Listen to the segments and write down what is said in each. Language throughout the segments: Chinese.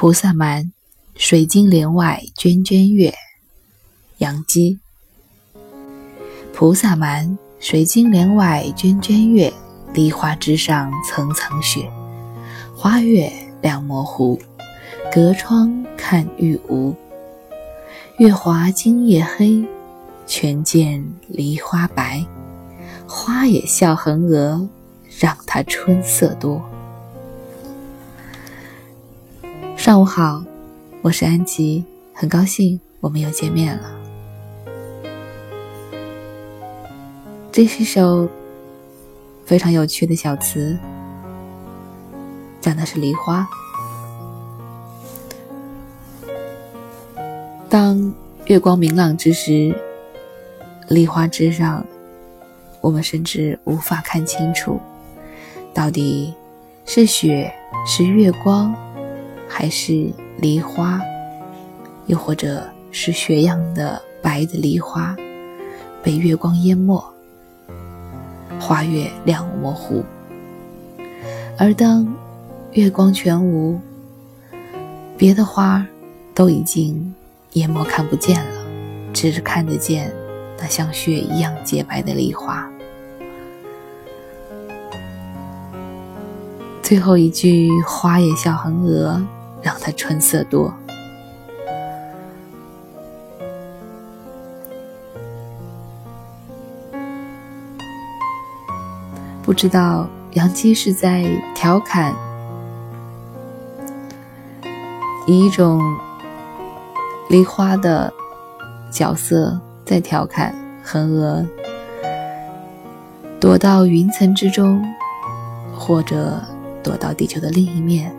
菩萨蛮，水晶帘外涓涓月。杨基。菩萨蛮，水晶帘外涓涓月，梨花枝上层层雪。花月两模糊，隔窗看玉无。月华今夜黑，全见梨花白。花也笑横额，让它春色多。上午好，我是安吉，很高兴我们又见面了。这是首非常有趣的小词，讲的是梨花。当月光明朗之时，梨花枝上，我们甚至无法看清楚，到底是雪，是月光。还是梨花，又或者是雪样的白的梨花，被月光淹没，花月亮模糊。而当月光全无，别的花都已经淹没看不见了，只是看得见那像雪一样洁白的梨花。最后一句“花也笑横额”。让他春色多。不知道杨基是在调侃，以一种梨花的角色在调侃横娥，躲到云层之中，或者躲到地球的另一面。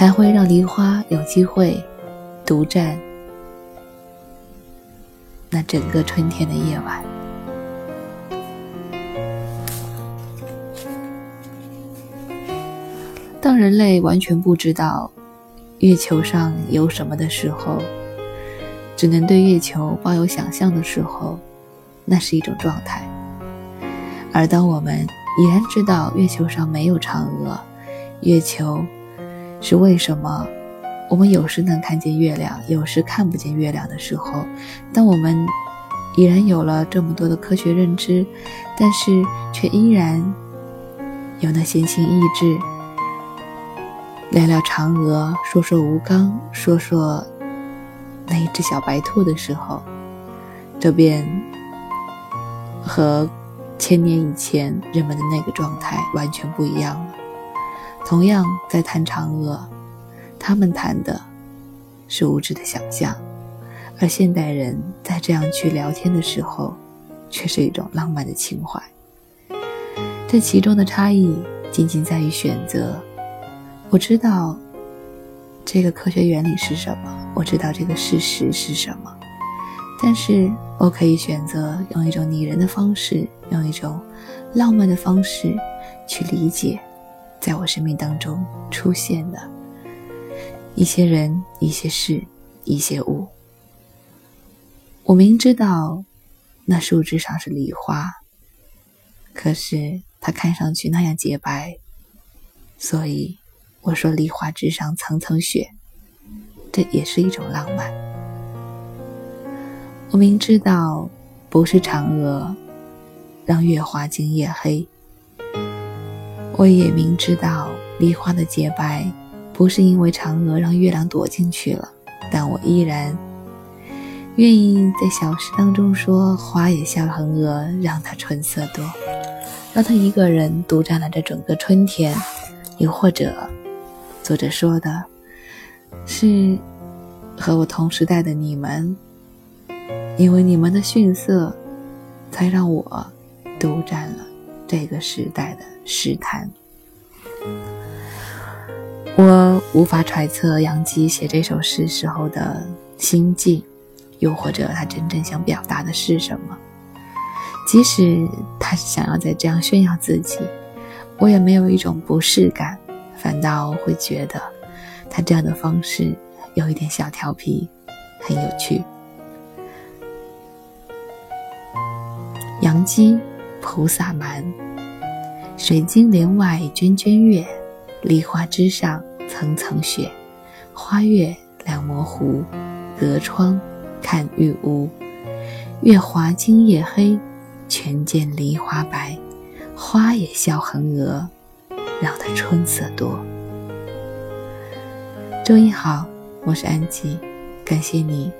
才会让梨花有机会独占那整个春天的夜晚。当人类完全不知道月球上有什么的时候，只能对月球抱有想象的时候，那是一种状态；而当我们已然知道月球上没有嫦娥，月球。是为什么？我们有时能看见月亮，有时看不见月亮的时候，当我们已然有了这么多的科学认知，但是却依然有那闲情逸致，聊聊嫦娥，说说吴刚，说说那一只小白兔的时候，这便和千年以前人们的那个状态完全不一样了。同样在谈嫦娥，他们谈的是无知的想象，而现代人在这样去聊天的时候，却是一种浪漫的情怀。这其中的差异仅仅在于选择。我知道这个科学原理是什么，我知道这个事实是什么，但是我可以选择用一种拟人的方式，用一种浪漫的方式去理解。在我生命当中出现的一些人、一些事、一些物，我明知道那树枝上是梨花，可是它看上去那样洁白，所以我说梨花枝上层层雪，这也是一种浪漫。我明知道不是嫦娥让月华今夜黑。我也明知道梨花的洁白，不是因为嫦娥让月亮躲进去了，但我依然愿意在小诗当中说：“花也笑横额，让她春色多，让她一个人独占了这整个春天。”又或者，作者说的是和我同时代的你们，因为你们的逊色，才让我独占了这个时代的。诗坛，我无法揣测杨基写这首诗时候的心境，又或者他真正想表达的是什么。即使他想要再这样炫耀自己，我也没有一种不适感，反倒会觉得他这样的方式有一点小调皮，很有趣。杨基，菩萨蛮。水晶帘外涓涓月，梨花枝上层层雪，花月两模糊，隔窗看玉屋。月华今夜黑，全见梨花白。花也笑横额，让得春色多。周一好，我是安吉，感谢你，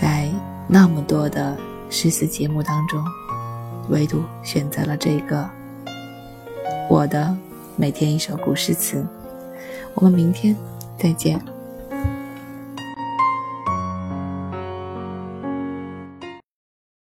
在那么多的诗词节目当中，唯独选择了这个我的每天一首古诗词。我们明天再见。